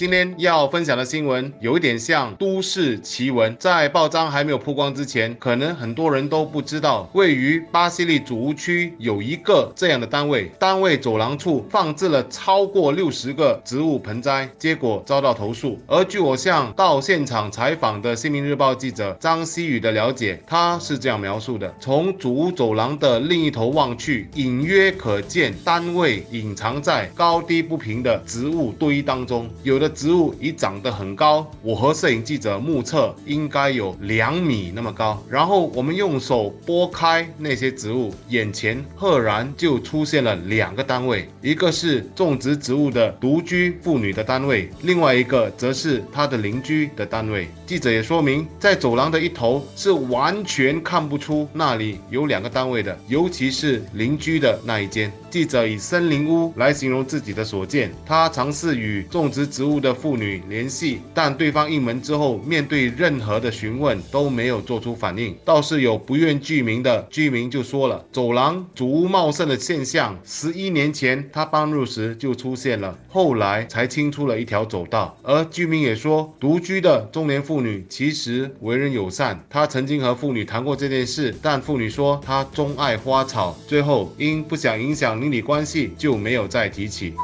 今天要分享的新闻有一点像都市奇闻，在报章还没有曝光之前，可能很多人都不知道，位于巴西利祖屋区有一个这样的单位，单位走廊处放置了超过六十个植物盆栽，结果遭到投诉。而据我向到现场采访的《新民日报》记者张希宇的了解，他是这样描述的：从主屋走廊的另一头望去，隐约可见单位隐藏在高低不平的植物堆当中，有的。植物已长得很高，我和摄影记者目测应该有两米那么高。然后我们用手拨开那些植物，眼前赫然就出现了两个单位，一个是种植植物的独居妇女的单位，另外一个则是她的邻居的单位。记者也说明，在走廊的一头是完全看不出那里有两个单位的，尤其是邻居的那一间。记者以森林屋来形容自己的所见，他尝试与种植植物的妇女联系，但对方应门之后，面对任何的询问都没有做出反应。倒是有不愿具名的居民就说了，走廊竹屋茂盛的现象，十一年前他搬入时就出现了，后来才清出了一条走道。而居民也说，独居的中年妇女其实为人友善，他曾经和妇女谈过这件事，但妇女说她钟爱花草，最后因不想影响。邻里关系就没有再提起。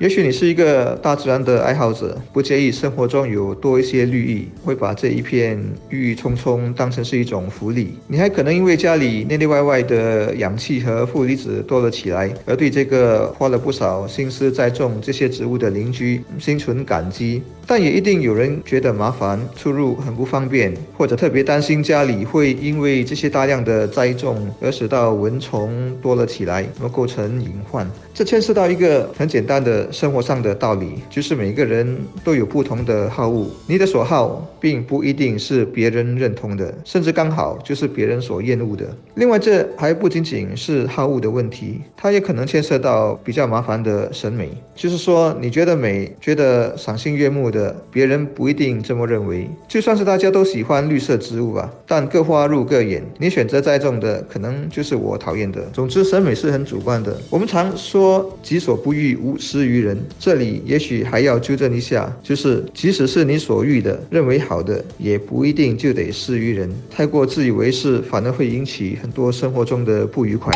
也许你是一个大自然的爱好者，不介意生活中有多一些绿意，会把这一片郁郁葱葱当成是一种福利。你还可能因为家里内内外外的氧气和负离子多了起来，而对这个花了不少心思栽种这些植物的邻居心存感激。但也一定有人觉得麻烦，出入很不方便，或者特别担心家里会因为这些大量的栽种而使到蚊虫多了起来，而构成隐患。这牵涉到一个很简单的。生活上的道理就是，每个人都有不同的好恶，你的所好并不一定是别人认同的，甚至刚好就是别人所厌恶的。另外，这还不仅仅是好恶的问题，它也可能牵涉到比较麻烦的审美，就是说，你觉得美、觉得赏心悦目的，别人不一定这么认为。就算是大家都喜欢绿色植物吧，但各花入各眼，你选择栽种的，可能就是我讨厌的。总之，审美是很主观的。我们常说“己所不欲，勿施”。于人，这里也许还要纠正一下，就是即使是你所欲的、认为好的，也不一定就得施于人。太过自以为是，反而会引起很多生活中的不愉快。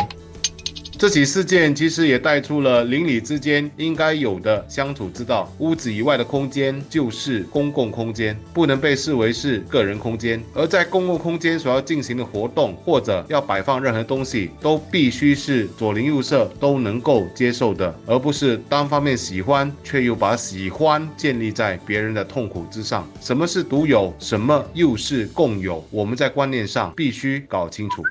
这起事件其实也带出了邻里之间应该有的相处之道。屋子以外的空间就是公共空间，不能被视为是个人空间。而在公共空间所要进行的活动或者要摆放任何东西，都必须是左邻右舍都能够接受的，而不是单方面喜欢却又把喜欢建立在别人的痛苦之上。什么是独有，什么又是共有？我们在观念上必须搞清楚。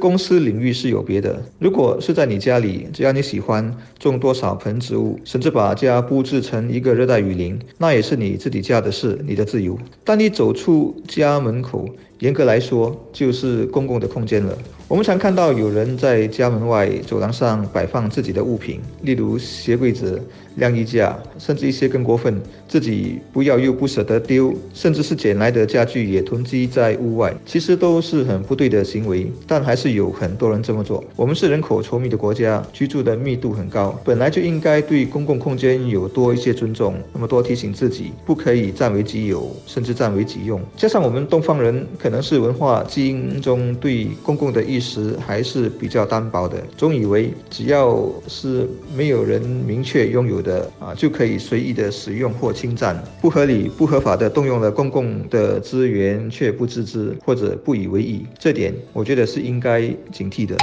公司领域是有别的。如果是在你家里，只要你喜欢种多少盆植物，甚至把家布置成一个热带雨林，那也是你自己家的事，你的自由。当你走出家门口，严格来说就是公共的空间了。我们常看到有人在家门外走廊上摆放自己的物品，例如鞋柜子、晾衣架，甚至一些更过分，自己不要又不舍得丢，甚至是捡来的家具也囤积在屋外。其实都是很不对的行为，但还是有很多人这么做。我们是人口稠密的国家，居住的密度很高，本来就应该对公共空间有多一些尊重，那么多提醒自己不可以占为己有，甚至占为己用。加上我们东方人可能是文化基因中对公共的意。识还是比较单薄的，总以为只要是没有人明确拥有的啊，就可以随意的使用或侵占，不合理、不合法的动用了公共的资源却不自知或者不以为意，这点我觉得是应该警惕的。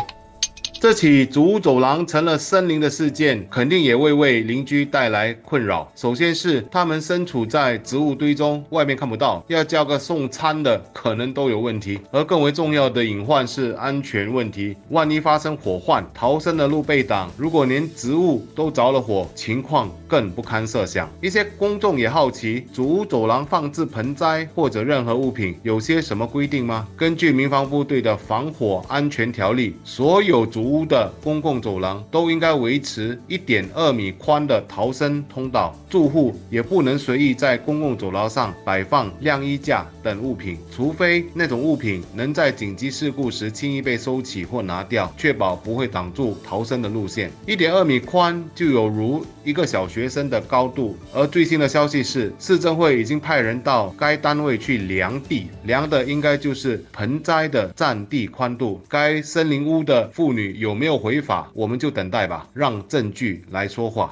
这起主走廊成了森林的事件，肯定也会为邻居带来困扰。首先是他们身处在植物堆中，外面看不到，要叫个送餐的可能都有问题。而更为重要的隐患是安全问题，万一发生火患，逃生的路被挡，如果连植物都着了火，情况更不堪设想。一些公众也好奇，主走廊放置盆栽或者任何物品有些什么规定吗？根据民防部队的防火安全条例，所有主屋的公共走廊都应该维持一点二米宽的逃生通道，住户也不能随意在公共走廊上摆放晾衣架等物品，除非那种物品能在紧急事故时轻易被收起或拿掉，确保不会挡住逃生的路线。一点二米宽就有如一个小学生的高度，而最新的消息是，市政会已经派人到该单位去量地，量的应该就是盆栽的占地宽度。该森林屋的妇女有没有违法，我们就等待吧，让证据来说话。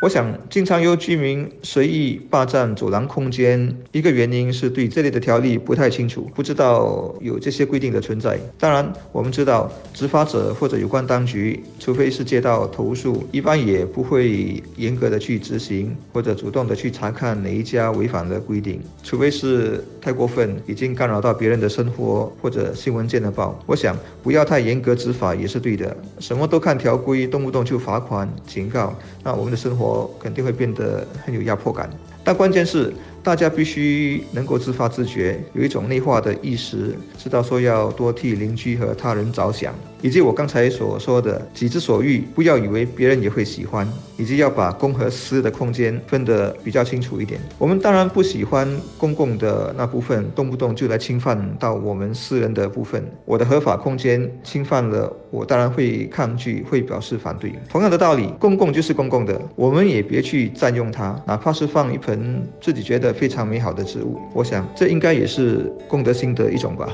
我想，经常有居民随意霸占走廊空间，一个原因是对这类的条例不太清楚，不知道有这些规定的存在。当然，我们知道执法者或者有关当局，除非是接到投诉，一般也不会严格的去执行，或者主动的去查看哪一家违反了规定。除非是太过分，已经干扰到别人的生活，或者新闻见得报。我想，不要太严格执法也是对的，什么都看条规，动不动就罚款、警告，那我们的生活。肯定会变得很有压迫感，但关键是。大家必须能够自发自觉，有一种内化的意识，知道说要多替邻居和他人着想，以及我刚才所说的“己之所欲”，不要以为别人也会喜欢，以及要把公和私的空间分得比较清楚一点。我们当然不喜欢公共的那部分动不动就来侵犯到我们私人的部分。我的合法空间侵犯了，我当然会抗拒，会表示反对。同样的道理，公共就是公共的，我们也别去占用它，哪怕是放一盆自己觉得。非常美好的植物，我想这应该也是功德心的一种吧。